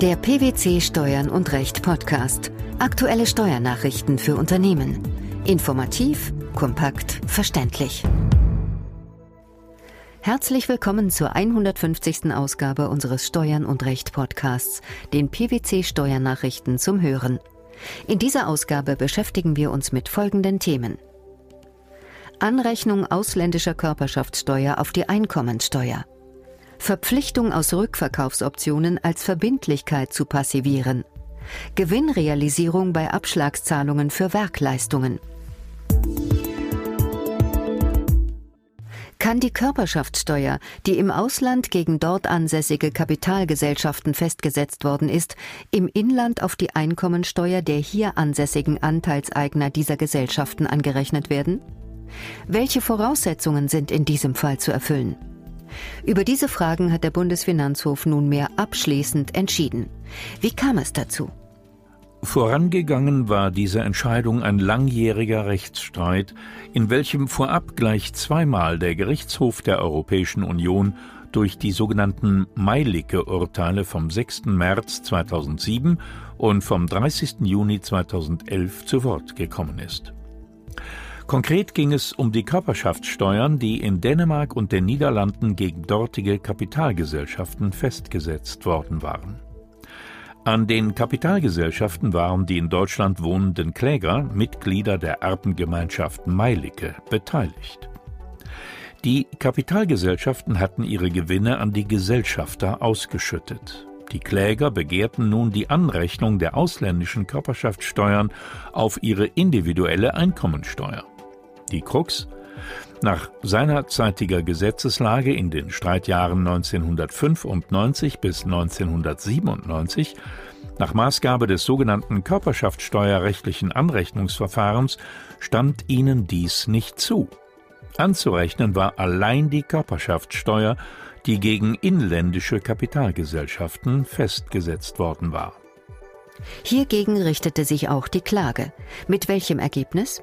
Der PwC Steuern und Recht Podcast. Aktuelle Steuernachrichten für Unternehmen. Informativ, kompakt, verständlich. Herzlich willkommen zur 150. Ausgabe unseres Steuern und Recht Podcasts, den PwC Steuernachrichten zum Hören. In dieser Ausgabe beschäftigen wir uns mit folgenden Themen. Anrechnung ausländischer Körperschaftssteuer auf die Einkommensteuer. Verpflichtung aus Rückverkaufsoptionen als Verbindlichkeit zu passivieren. Gewinnrealisierung bei Abschlagszahlungen für Werkleistungen. Kann die Körperschaftssteuer, die im Ausland gegen dort ansässige Kapitalgesellschaften festgesetzt worden ist, im Inland auf die Einkommensteuer der hier ansässigen Anteilseigner dieser Gesellschaften angerechnet werden? Welche Voraussetzungen sind in diesem Fall zu erfüllen? Über diese Fragen hat der Bundesfinanzhof nunmehr abschließend entschieden. Wie kam es dazu? Vorangegangen war diese Entscheidung ein langjähriger Rechtsstreit, in welchem vorab gleich zweimal der Gerichtshof der Europäischen Union durch die sogenannten Meilicke-Urteile vom 6. März 2007 und vom 30. Juni 2011 zu Wort gekommen ist. Konkret ging es um die Körperschaftssteuern, die in Dänemark und den Niederlanden gegen dortige Kapitalgesellschaften festgesetzt worden waren. An den Kapitalgesellschaften waren die in Deutschland wohnenden Kläger, Mitglieder der Erbengemeinschaft Meilicke, beteiligt. Die Kapitalgesellschaften hatten ihre Gewinne an die Gesellschafter ausgeschüttet. Die Kläger begehrten nun die Anrechnung der ausländischen Körperschaftssteuern auf ihre individuelle Einkommensteuer. Die Krux? Nach seinerzeitiger Gesetzeslage in den Streitjahren 1995 bis 1997 nach Maßgabe des sogenannten körperschaftssteuerrechtlichen Anrechnungsverfahrens stand ihnen dies nicht zu. Anzurechnen war allein die Körperschaftssteuer, die gegen inländische Kapitalgesellschaften festgesetzt worden war. Hiergegen richtete sich auch die Klage. Mit welchem Ergebnis?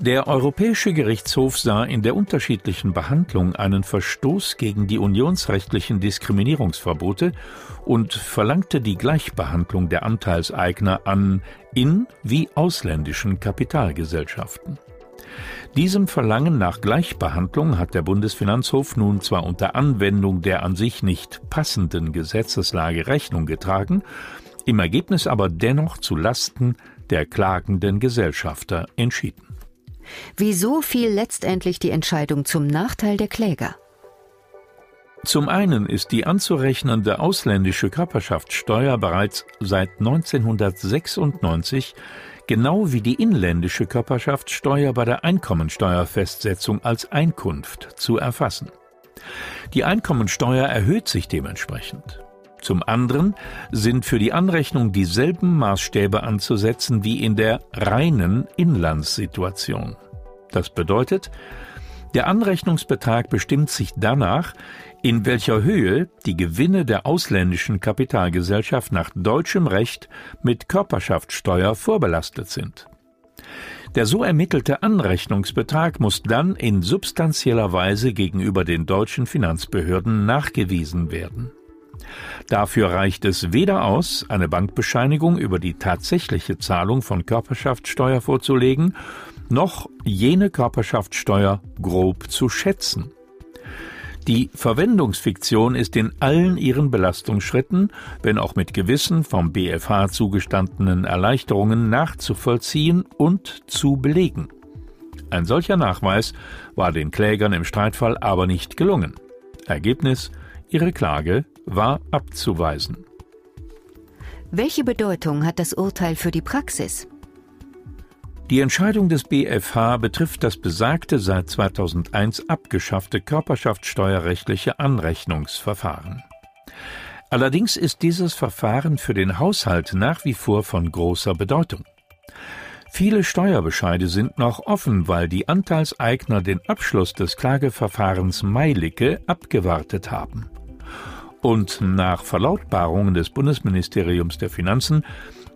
Der Europäische Gerichtshof sah in der unterschiedlichen Behandlung einen Verstoß gegen die unionsrechtlichen Diskriminierungsverbote und verlangte die Gleichbehandlung der Anteilseigner an in- wie ausländischen Kapitalgesellschaften. Diesem Verlangen nach Gleichbehandlung hat der Bundesfinanzhof nun zwar unter Anwendung der an sich nicht passenden Gesetzeslage Rechnung getragen, im Ergebnis aber dennoch zu Lasten der klagenden Gesellschafter entschieden. Wieso fiel letztendlich die Entscheidung zum Nachteil der Kläger? Zum einen ist die anzurechnende ausländische Körperschaftssteuer bereits seit 1996 genau wie die inländische Körperschaftssteuer bei der Einkommensteuerfestsetzung als Einkunft zu erfassen. Die Einkommensteuer erhöht sich dementsprechend. Zum anderen sind für die Anrechnung dieselben Maßstäbe anzusetzen wie in der reinen Inlandssituation. Das bedeutet, der Anrechnungsbetrag bestimmt sich danach, in welcher Höhe die Gewinne der ausländischen Kapitalgesellschaft nach deutschem Recht mit Körperschaftssteuer vorbelastet sind. Der so ermittelte Anrechnungsbetrag muss dann in substanzieller Weise gegenüber den deutschen Finanzbehörden nachgewiesen werden. Dafür reicht es weder aus, eine Bankbescheinigung über die tatsächliche Zahlung von Körperschaftssteuer vorzulegen, noch jene Körperschaftssteuer grob zu schätzen. Die Verwendungsfiktion ist in allen ihren Belastungsschritten, wenn auch mit gewissen vom BFH zugestandenen Erleichterungen nachzuvollziehen und zu belegen. Ein solcher Nachweis war den Klägern im Streitfall aber nicht gelungen. Ergebnis Ihre Klage war abzuweisen. Welche Bedeutung hat das Urteil für die Praxis? Die Entscheidung des BfH betrifft das besagte seit 2001 abgeschaffte körperschaftssteuerrechtliche Anrechnungsverfahren. Allerdings ist dieses Verfahren für den Haushalt nach wie vor von großer Bedeutung. Viele Steuerbescheide sind noch offen, weil die Anteilseigner den Abschluss des Klageverfahrens Meilicke abgewartet haben und nach Verlautbarungen des Bundesministeriums der Finanzen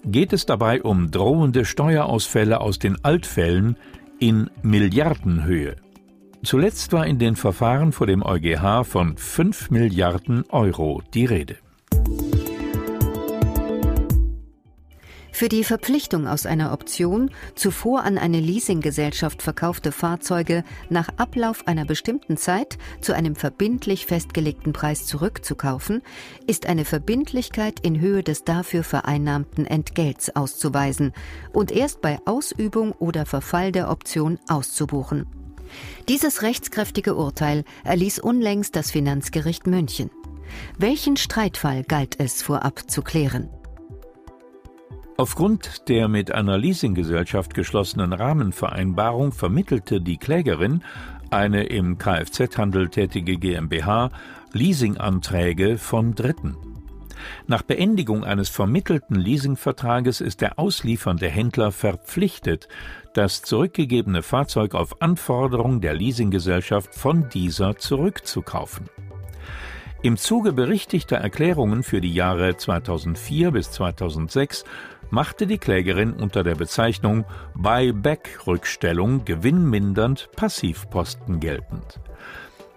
geht es dabei um drohende Steuerausfälle aus den Altfällen in Milliardenhöhe. Zuletzt war in den Verfahren vor dem EuGH von 5 Milliarden Euro die Rede. Für die Verpflichtung aus einer Option, zuvor an eine Leasinggesellschaft verkaufte Fahrzeuge nach Ablauf einer bestimmten Zeit zu einem verbindlich festgelegten Preis zurückzukaufen, ist eine Verbindlichkeit in Höhe des dafür vereinnahmten Entgelts auszuweisen und erst bei Ausübung oder Verfall der Option auszubuchen. Dieses rechtskräftige Urteil erließ unlängst das Finanzgericht München. Welchen Streitfall galt es vorab zu klären? Aufgrund der mit einer Leasinggesellschaft geschlossenen Rahmenvereinbarung vermittelte die Klägerin, eine im Kfz-Handel tätige GmbH, Leasinganträge von Dritten. Nach Beendigung eines vermittelten Leasingvertrages ist der ausliefernde Händler verpflichtet, das zurückgegebene Fahrzeug auf Anforderung der Leasinggesellschaft von dieser zurückzukaufen. Im Zuge berichtigter Erklärungen für die Jahre 2004 bis 2006 machte die Klägerin unter der Bezeichnung Buyback-Rückstellung gewinnmindernd Passivposten geltend.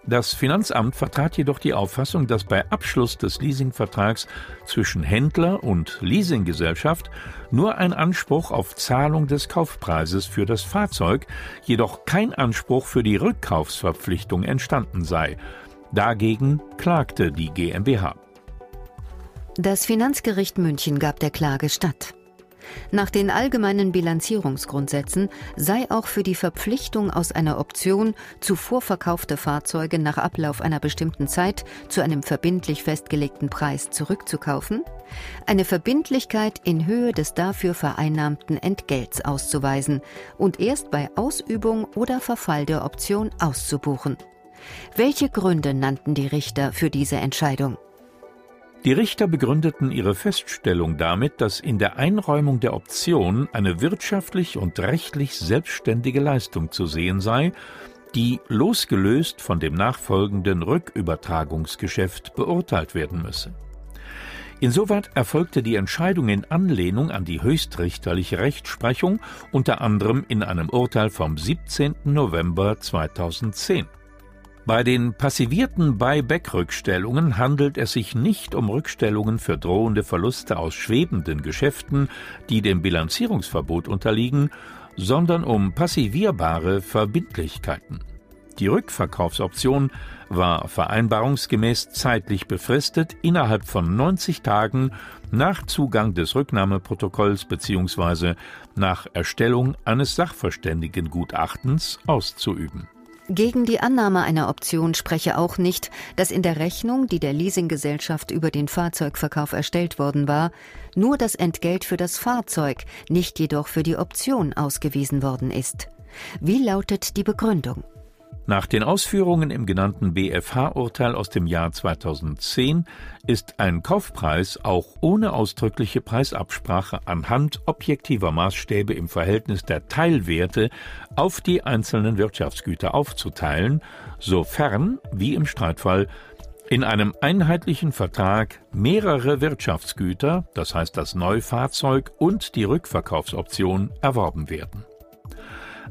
Das Finanzamt vertrat jedoch die Auffassung, dass bei Abschluss des Leasingvertrags zwischen Händler und Leasinggesellschaft nur ein Anspruch auf Zahlung des Kaufpreises für das Fahrzeug, jedoch kein Anspruch für die Rückkaufsverpflichtung entstanden sei. Dagegen klagte die GmbH. Das Finanzgericht München gab der Klage statt. Nach den allgemeinen Bilanzierungsgrundsätzen sei auch für die Verpflichtung aus einer Option zuvor verkaufte Fahrzeuge nach Ablauf einer bestimmten Zeit zu einem verbindlich festgelegten Preis zurückzukaufen, eine Verbindlichkeit in Höhe des dafür vereinnahmten Entgelts auszuweisen und erst bei Ausübung oder Verfall der Option auszubuchen. Welche Gründe nannten die Richter für diese Entscheidung? Die Richter begründeten ihre Feststellung damit, dass in der Einräumung der Option eine wirtschaftlich und rechtlich selbstständige Leistung zu sehen sei, die losgelöst von dem nachfolgenden Rückübertragungsgeschäft beurteilt werden müsse. Insoweit erfolgte die Entscheidung in Anlehnung an die höchstrichterliche Rechtsprechung, unter anderem in einem Urteil vom 17. November 2010. Bei den passivierten Buyback-Rückstellungen handelt es sich nicht um Rückstellungen für drohende Verluste aus schwebenden Geschäften, die dem Bilanzierungsverbot unterliegen, sondern um passivierbare Verbindlichkeiten. Die Rückverkaufsoption war vereinbarungsgemäß zeitlich befristet innerhalb von 90 Tagen nach Zugang des Rücknahmeprotokolls bzw. nach Erstellung eines Sachverständigengutachtens auszuüben. Gegen die Annahme einer Option spreche auch nicht, dass in der Rechnung, die der Leasinggesellschaft über den Fahrzeugverkauf erstellt worden war, nur das Entgelt für das Fahrzeug, nicht jedoch für die Option ausgewiesen worden ist. Wie lautet die Begründung? Nach den Ausführungen im genannten BFH-Urteil aus dem Jahr 2010 ist ein Kaufpreis auch ohne ausdrückliche Preisabsprache anhand objektiver Maßstäbe im Verhältnis der Teilwerte auf die einzelnen Wirtschaftsgüter aufzuteilen, sofern, wie im Streitfall, in einem einheitlichen Vertrag mehrere Wirtschaftsgüter, das heißt das Neufahrzeug und die Rückverkaufsoption, erworben werden.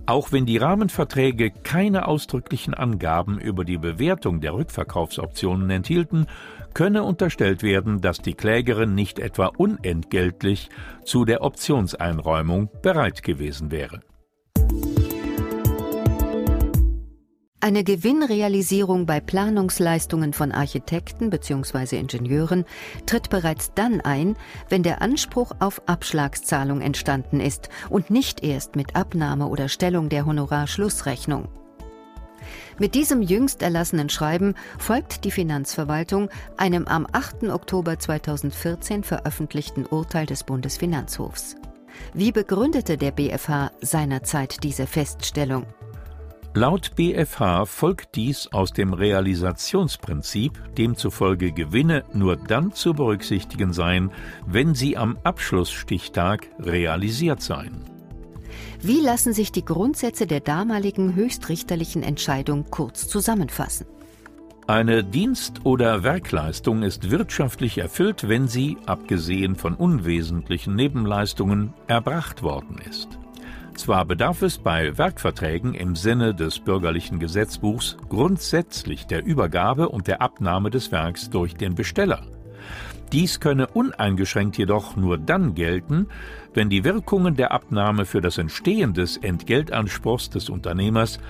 Auch wenn die Rahmenverträge keine ausdrücklichen Angaben über die Bewertung der Rückverkaufsoptionen enthielten, könne unterstellt werden, dass die Klägerin nicht etwa unentgeltlich zu der Optionseinräumung bereit gewesen wäre. Eine Gewinnrealisierung bei Planungsleistungen von Architekten bzw. Ingenieuren tritt bereits dann ein, wenn der Anspruch auf Abschlagszahlung entstanden ist und nicht erst mit Abnahme oder Stellung der Honorarschlussrechnung. Mit diesem jüngst erlassenen Schreiben folgt die Finanzverwaltung einem am 8. Oktober 2014 veröffentlichten Urteil des Bundesfinanzhofs. Wie begründete der BfH seinerzeit diese Feststellung? Laut BfH folgt dies aus dem Realisationsprinzip, demzufolge Gewinne nur dann zu berücksichtigen seien, wenn sie am Abschlussstichtag realisiert seien. Wie lassen sich die Grundsätze der damaligen höchstrichterlichen Entscheidung kurz zusammenfassen? Eine Dienst- oder Werkleistung ist wirtschaftlich erfüllt, wenn sie, abgesehen von unwesentlichen Nebenleistungen, erbracht worden ist. Zwar bedarf es bei Werkverträgen im Sinne des bürgerlichen Gesetzbuchs grundsätzlich der Übergabe und der Abnahme des Werks durch den Besteller. Dies könne uneingeschränkt jedoch nur dann gelten, wenn die Wirkungen der Abnahme für das Entstehen des Entgeltanspruchs des Unternehmers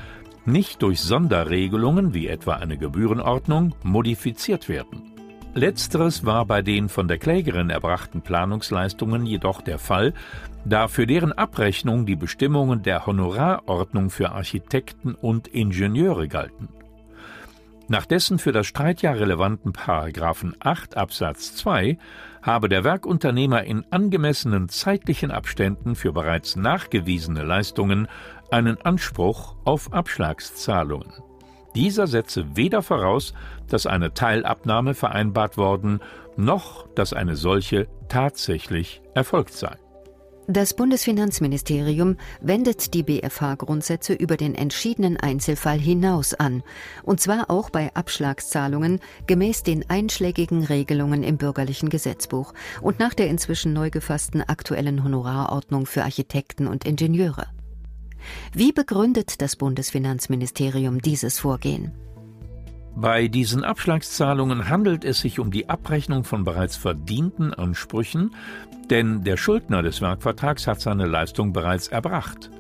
nicht durch Sonderregelungen wie etwa eine Gebührenordnung modifiziert werden. Letzteres war bei den von der Klägerin erbrachten Planungsleistungen jedoch der Fall, da für deren Abrechnung die Bestimmungen der Honorarordnung für Architekten und Ingenieure galten. Nach dessen für das Streitjahr relevanten Paragraphen 8 Absatz 2 habe der Werkunternehmer in angemessenen zeitlichen Abständen für bereits nachgewiesene Leistungen einen Anspruch auf Abschlagszahlungen. Dieser setze weder voraus, dass eine Teilabnahme vereinbart worden, noch dass eine solche tatsächlich erfolgt sei. Das Bundesfinanzministerium wendet die BFH-Grundsätze über den entschiedenen Einzelfall hinaus an, und zwar auch bei Abschlagszahlungen gemäß den einschlägigen Regelungen im bürgerlichen Gesetzbuch und nach der inzwischen neu gefassten aktuellen Honorarordnung für Architekten und Ingenieure. Wie begründet das Bundesfinanzministerium dieses Vorgehen? Bei diesen Abschlagszahlungen handelt es sich um die Abrechnung von bereits verdienten Ansprüchen, denn der Schuldner des Werkvertrags hat seine Leistung bereits erbracht.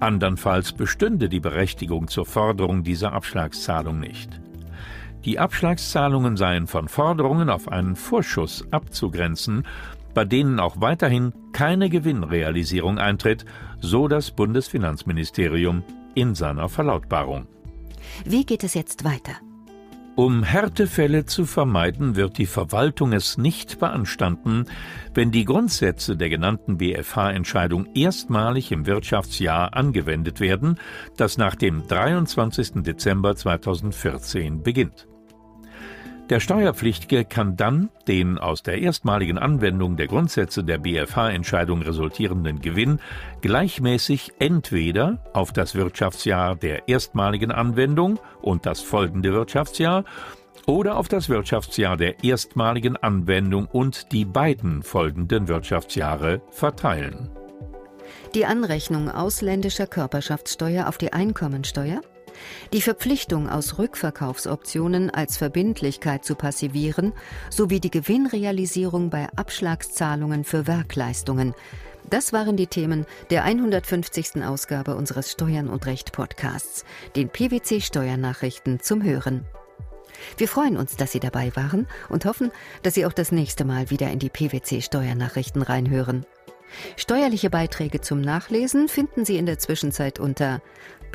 Andernfalls bestünde die Berechtigung zur Forderung dieser Abschlagszahlung nicht. Die Abschlagszahlungen seien von Forderungen auf einen Vorschuss abzugrenzen, bei denen auch weiterhin keine Gewinnrealisierung eintritt, so das Bundesfinanzministerium in seiner Verlautbarung. Wie geht es jetzt weiter? Um Härtefälle zu vermeiden, wird die Verwaltung es nicht beanstanden, wenn die Grundsätze der genannten BFH-Entscheidung erstmalig im Wirtschaftsjahr angewendet werden, das nach dem 23. Dezember 2014 beginnt. Der Steuerpflichtige kann dann den aus der erstmaligen Anwendung der Grundsätze der BFH-Entscheidung resultierenden Gewinn gleichmäßig entweder auf das Wirtschaftsjahr der erstmaligen Anwendung und das folgende Wirtschaftsjahr oder auf das Wirtschaftsjahr der erstmaligen Anwendung und die beiden folgenden Wirtschaftsjahre verteilen. Die Anrechnung ausländischer Körperschaftssteuer auf die Einkommensteuer die Verpflichtung aus Rückverkaufsoptionen als Verbindlichkeit zu passivieren sowie die Gewinnrealisierung bei Abschlagszahlungen für Werkleistungen. Das waren die Themen der 150. Ausgabe unseres Steuern und Recht Podcasts, den PwC Steuernachrichten zum Hören. Wir freuen uns, dass Sie dabei waren und hoffen, dass Sie auch das nächste Mal wieder in die PwC Steuernachrichten reinhören. Steuerliche Beiträge zum Nachlesen finden Sie in der Zwischenzeit unter